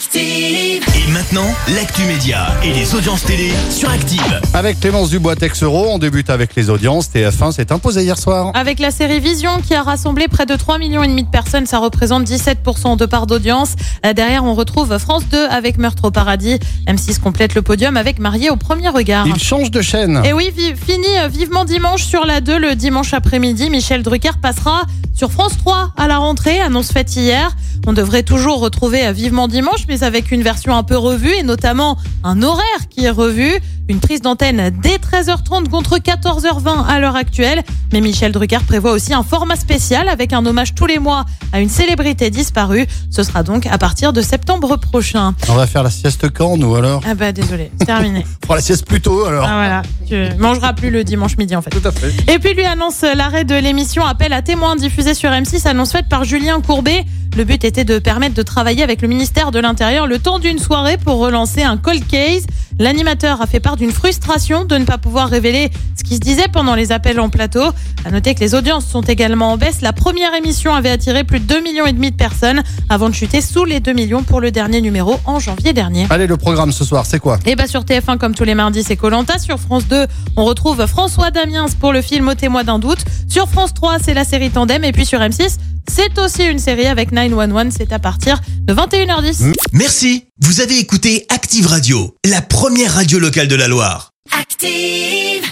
Active. Et maintenant, l'actu média et les audiences télé sur Active. Avec Clémence Dubois Texero, on débute avec les audiences. TF1 s'est imposé hier soir. Avec la série Vision qui a rassemblé près de 3 millions et demi de personnes, ça représente 17% de part d'audience. Euh, Derrière, on retrouve France 2 avec Meurtre au paradis. M6 complète le podium avec Marié au premier regard. Il change de chaîne. Et oui, fini euh, vivement dimanche sur la 2 le dimanche après-midi. Michel Drucker passera sur France 3 à la rentrée, annonce faite hier. On devrait toujours retrouver euh, vivement dimanche, mais avec une version un peu revue et notamment un horaire qui est revu. Une prise d'antenne dès 13h30 contre 14h20 à l'heure actuelle. Mais Michel Drucker prévoit aussi un format spécial avec un hommage tous les mois à une célébrité disparue. Ce sera donc à partir de septembre prochain. On va faire la sieste quand, nous alors? Ah bah désolé, c'est terminé. On fera la sieste plus tôt alors. Ah voilà, tu mangeras plus le dimanche midi en fait. Tout à fait. Et puis lui annonce l'arrêt de l'émission Appel à témoins diffusée sur M6, annonce faite par Julien Courbet. Le but était de permettre de travailler avec le ministère de l'Intérieur le temps d'une soirée pour relancer un cold case. L'animateur a fait part d'une frustration de ne pas pouvoir révéler ce qui se disait pendant les appels en plateau. À noter que les audiences sont également en baisse. La première émission avait attiré plus de 2 millions et demi de personnes avant de chuter sous les 2 millions pour le dernier numéro en janvier dernier. Allez, le programme ce soir, c'est quoi? Et bah sur TF1 comme tous les mardis c'est Colanta. Sur France 2 on retrouve François Damiens pour le film Au témoin d'un doute. Sur France 3 c'est la série Tandem et puis sur M6 c'est aussi une série avec 911. C'est à partir de 21h10. Merci, vous avez écouté Active Radio, la première radio locale de la Loire. Active.